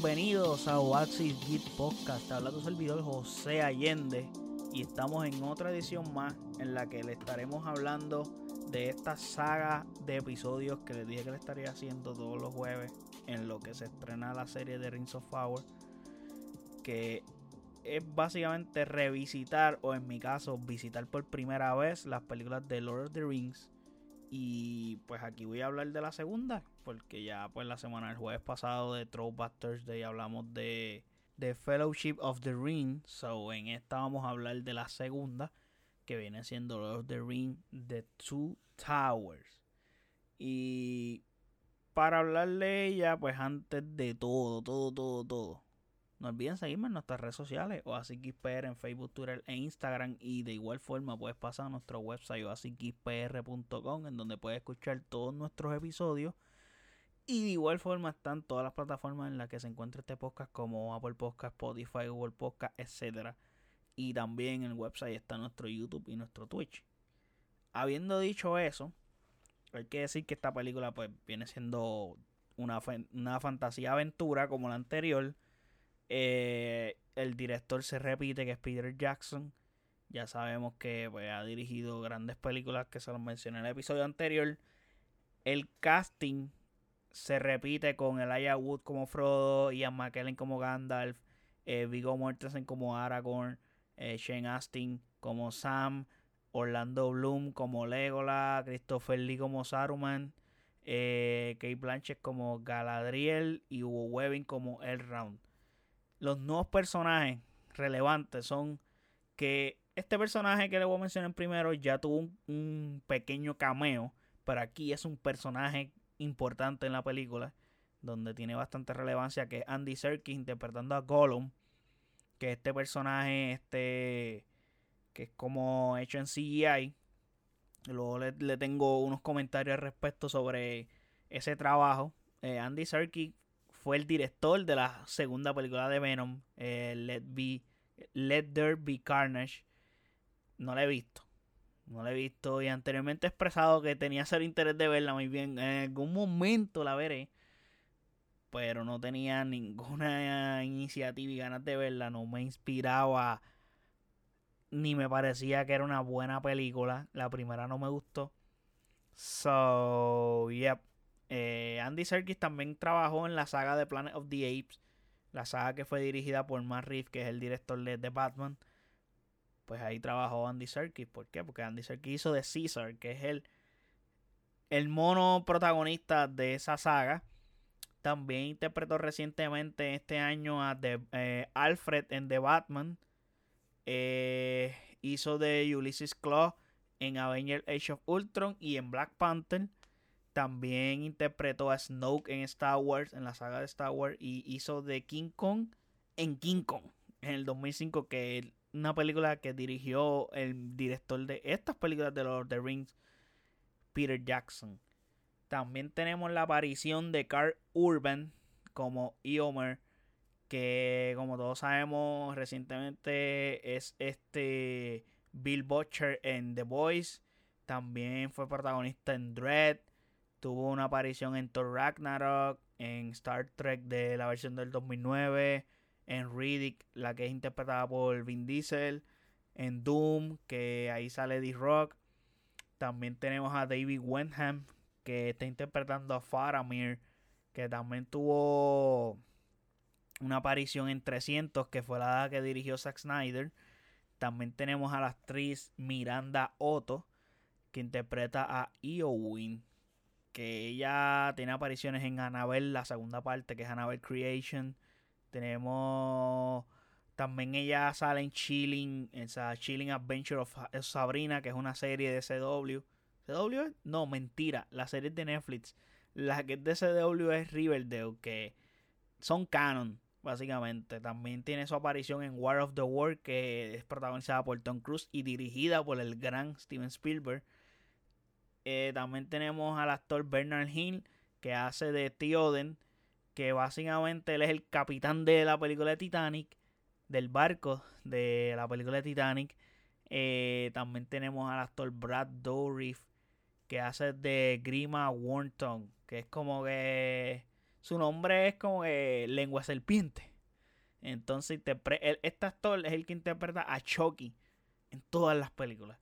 Bienvenidos a Oasis Geek Podcast. Te habla tu servidor José Allende y estamos en otra edición más en la que le estaremos hablando de esta saga de episodios que les dije que le estaría haciendo todos los jueves en lo que se estrena la serie de Rings of Power. Que es básicamente revisitar, o en mi caso, visitar por primera vez las películas de Lord of the Rings. Y pues aquí voy a hablar de la segunda, porque ya pues la semana del jueves pasado de Throwback Thursday hablamos de, de Fellowship of the Ring. So en esta vamos a hablar de la segunda, que viene siendo Lord of the Ring The Two Towers. Y para hablar de ella, pues antes de todo, todo, todo, todo no olviden seguirme en nuestras redes sociales, OasisXPR en Facebook, Twitter e Instagram. Y de igual forma puedes pasar a nuestro website oasisxpr.com en donde puedes escuchar todos nuestros episodios. Y de igual forma están todas las plataformas en las que se encuentra este podcast como Apple Podcast, Spotify, Google Podcast, etc. Y también en el website está nuestro YouTube y nuestro Twitch. Habiendo dicho eso, hay que decir que esta película pues viene siendo una, una fantasía aventura como la anterior eh, el director se repite, que es Peter Jackson. Ya sabemos que pues, ha dirigido grandes películas que se los mencioné en el episodio anterior. El casting se repite con Elijah Wood como Frodo, Ian McKellen como Gandalf, eh, Viggo Mortensen como Aragorn, eh, Shane Astin como Sam, Orlando Bloom como Legolas, Christopher Lee como Saruman, eh, Kate Blanchett como Galadriel y Hugo Webbing como Elrond los nuevos personajes relevantes son que este personaje que le voy a mencionar primero ya tuvo un, pequeño cameo, pero aquí es un personaje importante en la película, donde tiene bastante relevancia, que es Andy Serkis interpretando a Gollum, que este personaje, este, que es como hecho en CGI. Luego le, tengo unos comentarios al respecto sobre ese trabajo. Eh, Andy Serkis fue el director de la segunda película de Venom, eh, Let, Be, Let There Be Carnage. No la he visto. No la he visto y anteriormente he expresado que tenía ser interés de verla muy bien. En algún momento la veré. Pero no tenía ninguna iniciativa y ganas de verla. No me inspiraba. Ni me parecía que era una buena película. La primera no me gustó. So, yep. Eh, Andy Serkis también trabajó en la saga de Planet of the Apes, la saga que fue dirigida por Matt Reeves, que es el director de The Batman. Pues ahí trabajó Andy Serkis. ¿Por qué? Porque Andy Serkis hizo de Caesar, que es el, el mono protagonista de esa saga. También interpretó recientemente este año a eh, Alfred en The Batman. Eh, hizo de Ulysses Claw en Avengers Age of Ultron y en Black Panther. También interpretó a Snoke en Star Wars, en la saga de Star Wars, y hizo de King Kong en King Kong en el 2005, que una película que dirigió el director de estas películas de Lord of the Rings, Peter Jackson. También tenemos la aparición de Carl Urban como Eomer, que como todos sabemos recientemente es este Bill Butcher en The Boys. También fue protagonista en Dread. Tuvo una aparición en Thor Ragnarok, en Star Trek de la versión del 2009, en Riddick, la que es interpretada por Vin Diesel, en Doom, que ahí sale D-Rock. También tenemos a David Wenham, que está interpretando a Faramir, que también tuvo una aparición en 300, que fue la que dirigió Zack Snyder. También tenemos a la actriz Miranda Otto, que interpreta a Eowyn que ella tiene apariciones en Annabelle, la segunda parte, que es Annabelle Creation. Tenemos también ella sale en Chilling, esa Chilling Adventure of Sabrina, que es una serie de CW. ¿CW? No, mentira, la serie de Netflix. La que es de CW es Riverdale, que son canon, básicamente. También tiene su aparición en War of the World, que es protagonizada por Tom Cruise y dirigida por el gran Steven Spielberg. Eh, también tenemos al actor Bernard Hill, que hace de Theoden, que básicamente él es el capitán de la película de Titanic, del barco de la película de Titanic. Eh, también tenemos al actor Brad Dourif, que hace de Grima Warnton, que es como que su nombre es como lengua serpiente. Entonces, este actor es el que interpreta a Chucky en todas las películas.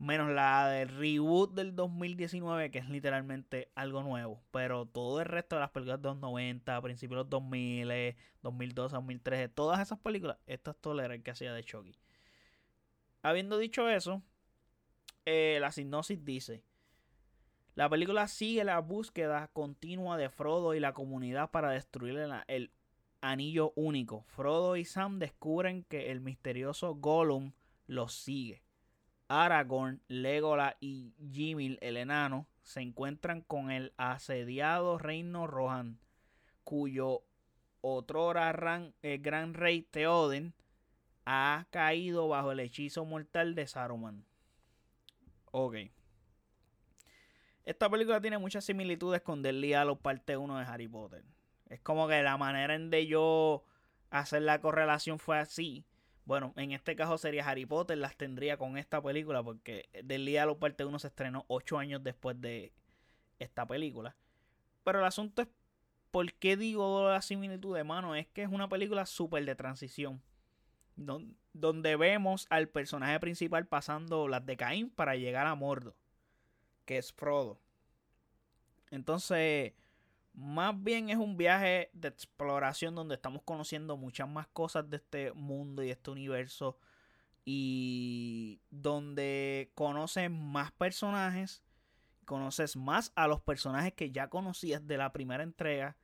Menos la del reboot del 2019, que es literalmente algo nuevo. Pero todo el resto de las películas de los 90, principios de los 2000, 2012, 2013, todas esas películas, actor era el que hacía de Chucky. Habiendo dicho eso, eh, la sinopsis dice: La película sigue la búsqueda continua de Frodo y la comunidad para destruir el anillo único. Frodo y Sam descubren que el misterioso Gollum los sigue. Aragorn, Legolas y Jimmy el enano se encuentran con el asediado reino Rohan, cuyo otrora eh, gran rey Theoden ha caído bajo el hechizo mortal de Saruman. Ok. Esta película tiene muchas similitudes con Del Diablo parte 1 de Harry Potter. Es como que la manera en de yo hacer la correlación fue así. Bueno, en este caso sería Harry Potter, las tendría con esta película, porque Del Diablo parte 1 se estrenó 8 años después de esta película. Pero el asunto es, ¿por qué digo la similitud de mano? Es que es una película súper de transición. Donde vemos al personaje principal pasando las de Caín para llegar a Mordo, que es Frodo. Entonces, más bien es un viaje de exploración donde estamos conociendo muchas más cosas de este mundo y este universo. Y donde conoces más personajes, conoces más a los personajes que ya conocías de la primera entrega.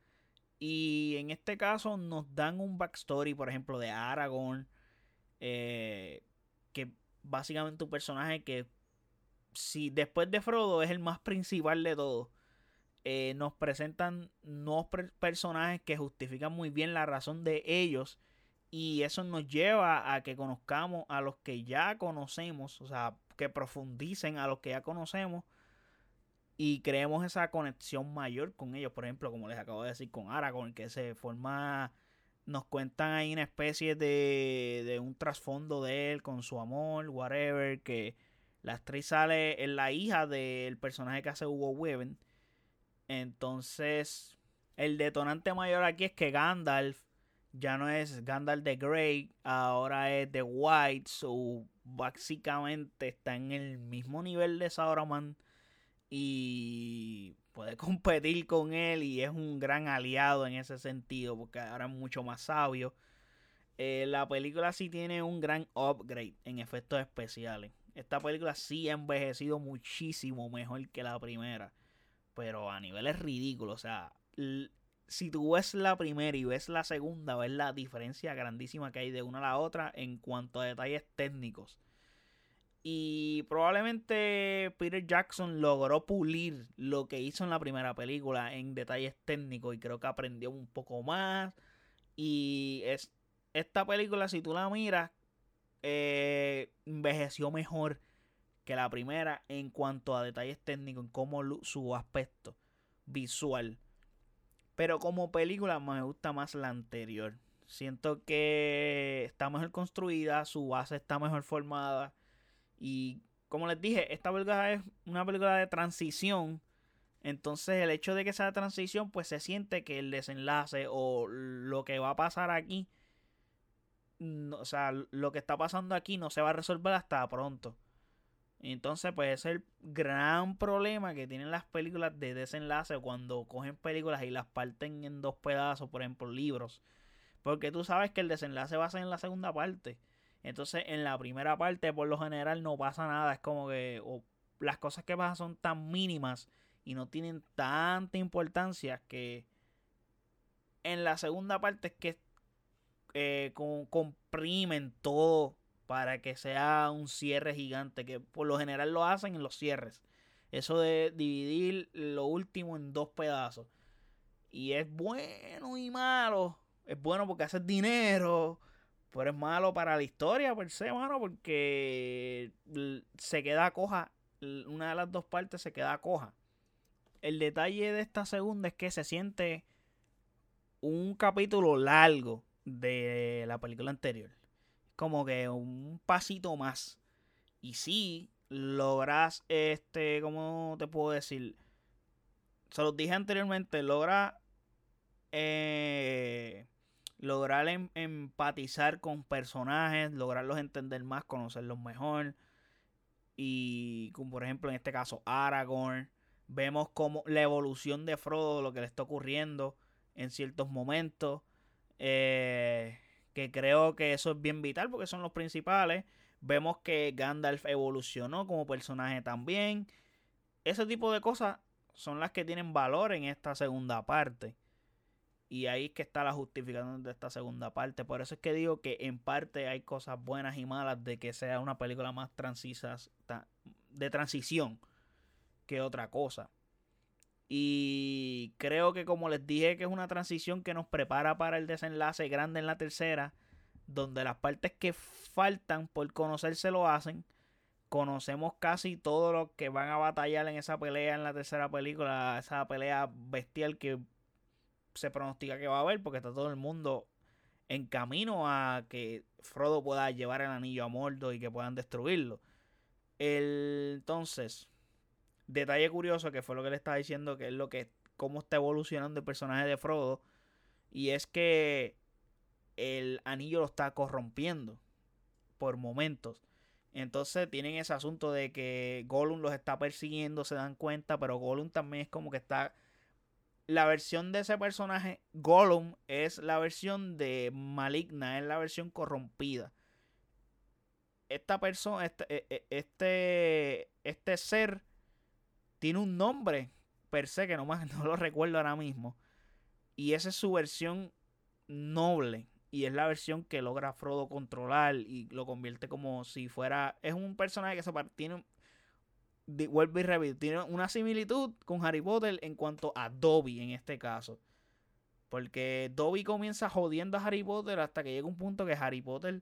Y en este caso nos dan un backstory, por ejemplo, de Aragorn. Eh, que básicamente un personaje que si después de Frodo es el más principal de todos eh, nos presentan nuevos personajes que justifican muy bien la razón de ellos y eso nos lleva a que conozcamos a los que ya conocemos, o sea, que profundicen a los que ya conocemos y creemos esa conexión mayor con ellos, por ejemplo, como les acabo de decir con Aragorn, que se forma, nos cuentan ahí una especie de, de un trasfondo de él con su amor, whatever, que la actriz sale en la hija del personaje que hace Hugo Weaven entonces, el detonante mayor aquí es que Gandalf ya no es Gandalf de Grey, ahora es de White, so básicamente está en el mismo nivel de Sauron y puede competir con él y es un gran aliado en ese sentido porque ahora es mucho más sabio. Eh, la película sí tiene un gran upgrade en efectos especiales. Esta película sí ha envejecido muchísimo mejor que la primera pero a niveles ridículos. O sea, si tú ves la primera y ves la segunda, ves la diferencia grandísima que hay de una a la otra en cuanto a detalles técnicos. Y probablemente Peter Jackson logró pulir lo que hizo en la primera película en detalles técnicos y creo que aprendió un poco más. Y es, esta película, si tú la miras, eh, envejeció mejor que la primera en cuanto a detalles técnicos, en cómo su aspecto visual. Pero como película me gusta más la anterior. Siento que está mejor construida, su base está mejor formada. Y como les dije, esta película es una película de transición. Entonces el hecho de que sea transición, pues se siente que el desenlace o lo que va a pasar aquí, o sea, lo que está pasando aquí no se va a resolver hasta pronto. Entonces, pues es el gran problema que tienen las películas de desenlace cuando cogen películas y las parten en dos pedazos, por ejemplo, libros. Porque tú sabes que el desenlace va a ser en la segunda parte. Entonces, en la primera parte, por lo general, no pasa nada. Es como que las cosas que pasan son tan mínimas y no tienen tanta importancia que en la segunda parte es que eh, comprimen todo para que sea un cierre gigante, que por lo general lo hacen en los cierres. Eso de dividir lo último en dos pedazos. Y es bueno y malo. Es bueno porque hace dinero. Pero es malo para la historia per se, mano, porque se queda coja. Una de las dos partes se queda coja. El detalle de esta segunda es que se siente un capítulo largo de la película anterior como que un pasito más. Y si logras, este, ¿cómo te puedo decir? Se los dije anteriormente, logra eh, lograr em, empatizar con personajes, lograrlos entender más, conocerlos mejor. Y como por ejemplo en este caso Aragorn, vemos como la evolución de Frodo, lo que le está ocurriendo en ciertos momentos. Eh, que creo que eso es bien vital porque son los principales. Vemos que Gandalf evolucionó como personaje también. Ese tipo de cosas son las que tienen valor en esta segunda parte. Y ahí es que está la justificación de esta segunda parte. Por eso es que digo que en parte hay cosas buenas y malas de que sea una película más de transición que otra cosa. Y creo que como les dije que es una transición que nos prepara para el desenlace grande en la tercera, donde las partes que faltan por conocerse lo hacen. Conocemos casi todo lo que van a batallar en esa pelea en la tercera película, esa pelea bestial que se pronostica que va a haber porque está todo el mundo en camino a que Frodo pueda llevar el anillo a Mordo y que puedan destruirlo. entonces, detalle curioso que fue lo que le estaba diciendo, que es lo que cómo está evolucionando el personaje de Frodo y es que el anillo lo está corrompiendo por momentos. Entonces tienen ese asunto de que Gollum los está persiguiendo, se dan cuenta, pero Gollum también es como que está la versión de ese personaje, Gollum, es la versión de maligna, es la versión corrompida. Esta persona, este, e, e, este, este ser, tiene un nombre per se que no, más, no lo recuerdo ahora mismo. Y esa es su versión noble. Y es la versión que logra Frodo controlar y lo convierte como si fuera. Es un personaje que se tiene vuelvo y tiene una similitud con Harry Potter en cuanto a Dobby en este caso. Porque Dobby comienza jodiendo a Harry Potter hasta que llega un punto que Harry Potter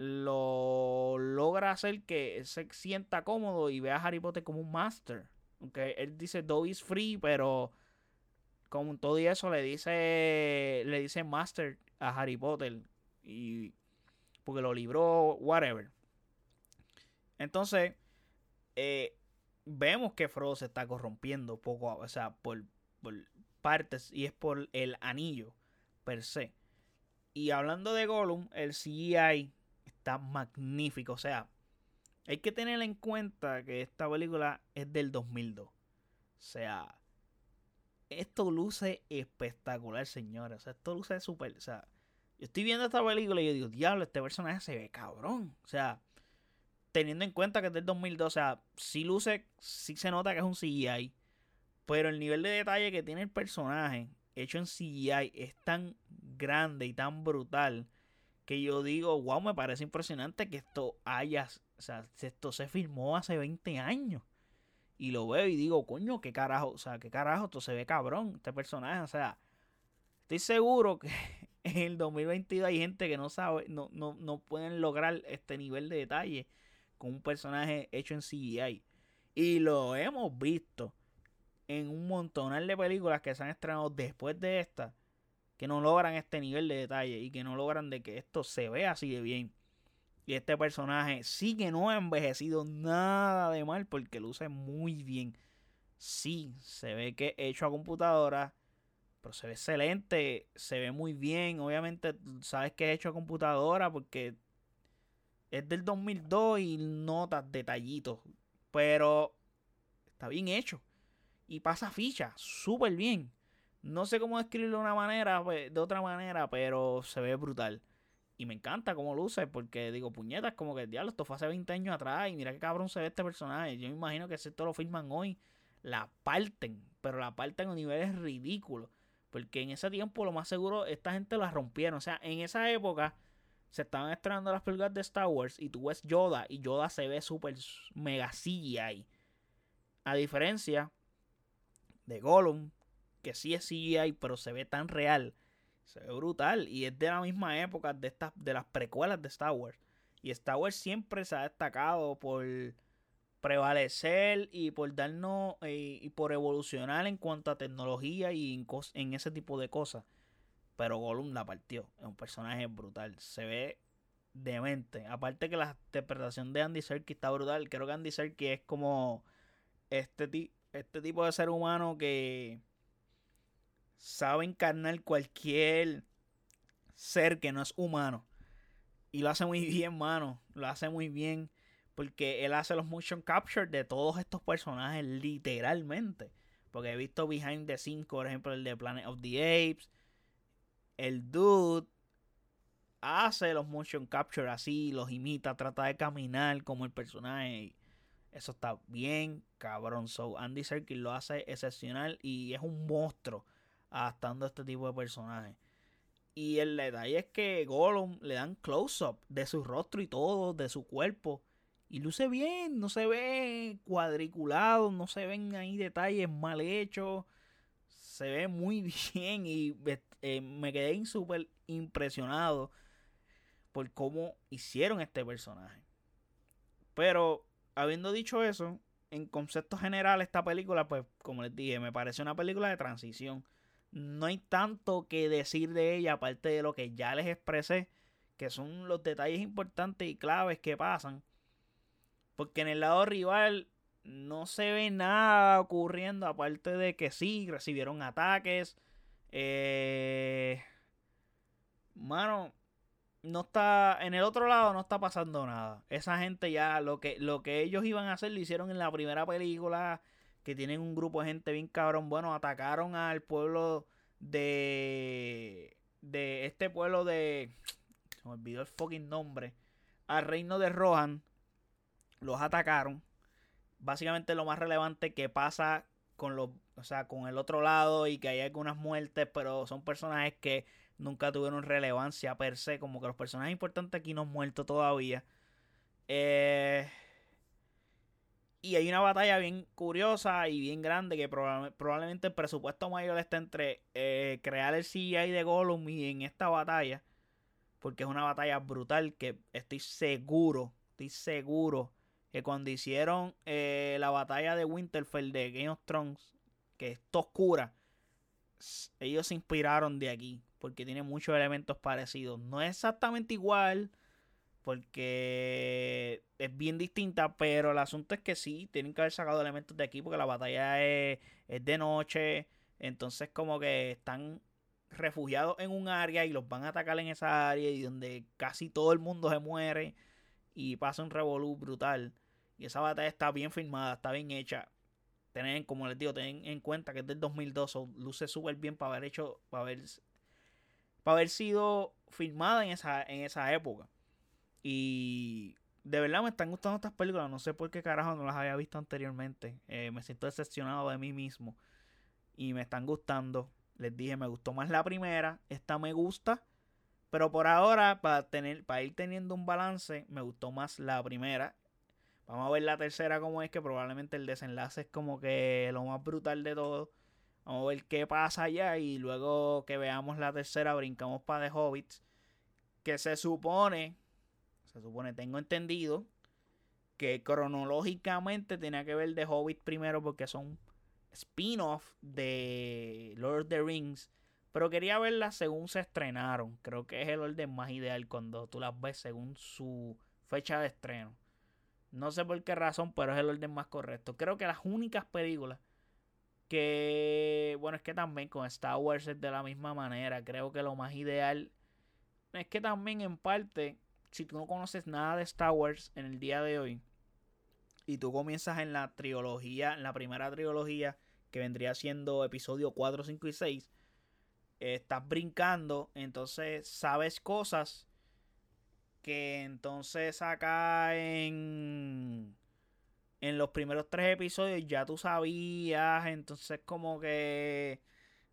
lo logra hacer que se sienta cómodo y ve a Harry Potter como un master. Aunque él dice Dobby is free, pero con todo y eso le dice le dice master a Harry Potter y porque lo libró whatever. Entonces, eh, vemos que Frodo se está corrompiendo poco, o sea, por, partes y es por el anillo per se. Y hablando de Gollum, el CGI está magnífico, o sea, hay que tener en cuenta que esta película es del 2002. O sea, esto luce espectacular, señores. O sea, esto luce súper. O sea, yo estoy viendo esta película y yo digo, diablo, este personaje se ve cabrón. O sea, teniendo en cuenta que es del 2002, o sea, sí luce, sí se nota que es un CGI, pero el nivel de detalle que tiene el personaje hecho en CGI es tan grande y tan brutal que yo digo, wow, me parece impresionante que esto haya, o sea, esto se filmó hace 20 años. Y lo veo y digo, coño, qué carajo, o sea, qué carajo, esto se ve cabrón, este personaje, o sea, estoy seguro que en el 2022 hay gente que no sabe, no, no, no pueden lograr este nivel de detalle con un personaje hecho en CGI. Y lo hemos visto en un montonal de películas que se han estrenado después de esta, que no logran este nivel de detalle y que no logran de que esto se vea así de bien. Y este personaje sí que no ha envejecido nada de mal porque luce muy bien. Sí, se ve que hecho a computadora, pero se ve excelente, se ve muy bien. Obviamente sabes que es hecho a computadora porque es del 2002 y notas detallitos. Pero está bien hecho. Y pasa ficha, súper bien. No sé cómo describirlo de una manera, pues, de otra manera, pero se ve brutal. Y me encanta cómo luce, porque digo, puñetas, como que el diablo, esto fue hace 20 años atrás. Y mira qué cabrón se ve este personaje. Yo me imagino que si esto lo filman hoy, la parten. Pero la parten a niveles ridículos. Porque en ese tiempo, lo más seguro, esta gente la rompieron. O sea, en esa época se estaban estrenando las películas de Star Wars y tú ves Yoda y Yoda se ve súper mega CGI. A diferencia de Gollum, que sí es CGI, pero se ve tan real. Se ve brutal. Y es de la misma época de, estas, de las precuelas de Star Wars. Y Star Wars siempre se ha destacado por prevalecer y por darnos eh, y por evolucionar en cuanto a tecnología y en ese tipo de cosas. Pero Gollum la partió. Es un personaje brutal. Se ve demente. Aparte que la interpretación de Andy Serkis está brutal. Creo que Andy Serkis es como este, este tipo de ser humano que sabe encarnar cualquier ser que no es humano. Y lo hace muy bien, mano. Lo hace muy bien. Porque él hace los motion capture de todos estos personajes, literalmente. Porque he visto behind the scenes, por ejemplo, el de Planet of the Apes. El dude hace los motion capture así, los imita, trata de caminar como el personaje. Eso está bien cabrón. So, Andy Serkis lo hace excepcional y es un monstruo adaptando a este tipo de personajes. Y el detalle es que Gollum le dan close-up de su rostro y todo, de su cuerpo. Y luce bien, no se ve cuadriculado, no se ven ahí detalles mal hechos. Se ve muy bien y eh, me quedé súper impresionado por cómo hicieron este personaje. Pero, habiendo dicho eso, en concepto general, esta película, pues, como les dije, me parece una película de transición. No hay tanto que decir de ella, aparte de lo que ya les expresé, que son los detalles importantes y claves que pasan. Porque en el lado rival no se ve nada ocurriendo, aparte de que sí, recibieron ataques. Eh, mano, no está en el otro lado no está pasando nada. Esa gente ya lo que lo que ellos iban a hacer lo hicieron en la primera película que tienen un grupo de gente bien cabrón, bueno, atacaron al pueblo de de este pueblo de se me olvidó el fucking nombre, al reino de Rohan los atacaron. Básicamente lo más relevante que pasa con los, o sea, con el otro lado y que hay algunas muertes, pero son personajes que nunca tuvieron relevancia per se, como que los personajes importantes aquí no han muerto todavía. Eh, y hay una batalla bien curiosa y bien grande que probablemente el presupuesto mayor está entre eh, crear el CGI de Gollum y en esta batalla. Porque es una batalla brutal que estoy seguro, estoy seguro que cuando hicieron eh, la batalla de Winterfell de Game of Thrones, que es oscura, ellos se inspiraron de aquí porque tiene muchos elementos parecidos. No es exactamente igual, porque es bien distinta, pero el asunto es que sí, tienen que haber sacado elementos de aquí, porque la batalla es, de noche, entonces como que están refugiados en un área y los van a atacar en esa área y donde casi todo el mundo se muere y pasa un revolú brutal. Y esa batalla está bien filmada, está bien hecha. Tienen, como les digo, ten en cuenta que es del 2002, luce súper bien para haber hecho, para haber para haber sido filmada en esa, en esa época. Y de verdad me están gustando estas películas. No sé por qué carajo no las había visto anteriormente. Eh, me siento decepcionado de mí mismo. Y me están gustando. Les dije, me gustó más la primera. Esta me gusta. Pero por ahora, para, tener, para ir teniendo un balance, me gustó más la primera. Vamos a ver la tercera como es, que probablemente el desenlace es como que lo más brutal de todo. Vamos a ver qué pasa allá y luego que veamos la tercera brincamos para The Hobbits. Que se supone, se supone, tengo entendido, que cronológicamente tenía que ver The Hobbit primero porque son spin-off de Lord of the Rings. Pero quería verlas según se estrenaron. Creo que es el orden más ideal cuando tú las ves según su fecha de estreno. No sé por qué razón, pero es el orden más correcto. Creo que las únicas películas que, bueno, es que también con Star Wars es de la misma manera. Creo que lo más ideal es que también en parte, si tú no conoces nada de Star Wars en el día de hoy, y tú comienzas en la trilogía, en la primera trilogía, que vendría siendo episodio 4, 5 y 6, estás brincando, entonces sabes cosas que entonces acá en en los primeros tres episodios ya tú sabías, entonces como que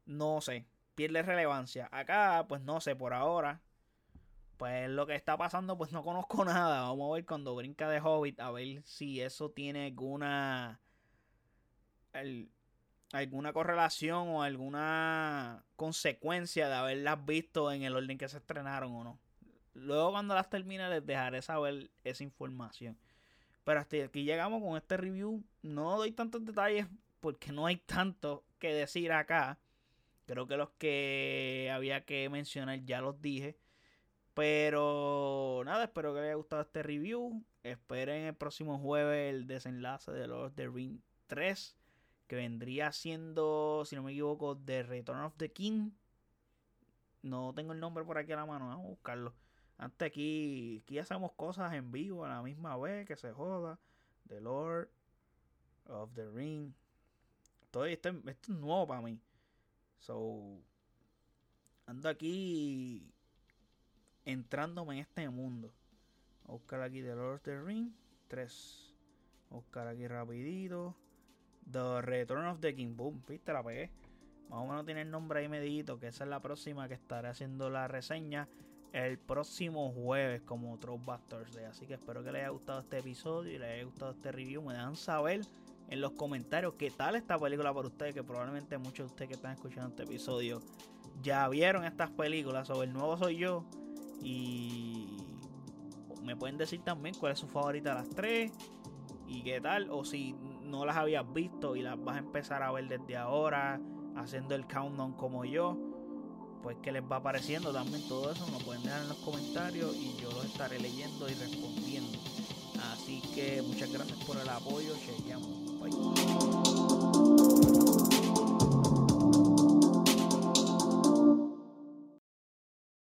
no sé, pierde relevancia. Acá, pues no sé, por ahora, pues lo que está pasando, pues no conozco nada. Vamos a ver cuando brinca de Hobbit, a ver si eso tiene alguna alguna correlación o alguna consecuencia de haberlas visto en el orden que se estrenaron o no. Luego cuando las termine les dejaré saber esa información. Pero hasta aquí llegamos con este review. No doy tantos detalles porque no hay tanto que decir acá. Creo que los que había que mencionar ya los dije. Pero nada, espero que les haya gustado este review. Esperen el próximo jueves el desenlace de Lord of the Ring 3. que vendría siendo, si no me equivoco, The Return of the King. No tengo el nombre por aquí a la mano, vamos a buscarlo. Antes aquí, aquí hacemos cosas en vivo a la misma vez, que se joda. The Lord of the Ring. Todo esto, esto es nuevo para mí. So, ando aquí entrándome en este mundo. a buscar aquí The Lord of the Ring 3. a buscar aquí rapidito. The Return of the King. Boom, viste, la pegué. Más o menos tiene el nombre ahí medito. Que esa es la próxima que estaré haciendo la reseña el próximo jueves como Busters Day. Así que espero que les haya gustado este episodio y les haya gustado este review. Me dejan saber en los comentarios qué tal esta película para ustedes. Que probablemente muchos de ustedes que están escuchando este episodio ya vieron estas películas. Sobre el nuevo soy yo. Y me pueden decir también cuál es su favorita de las tres. Y qué tal. O si no las habías visto y las vas a empezar a ver desde ahora. Haciendo el countdown como yo pues qué les va apareciendo también todo eso, nos pueden dejar en los comentarios y yo los estaré leyendo y respondiendo. Así que muchas gracias por el apoyo, chequeamos. Bye.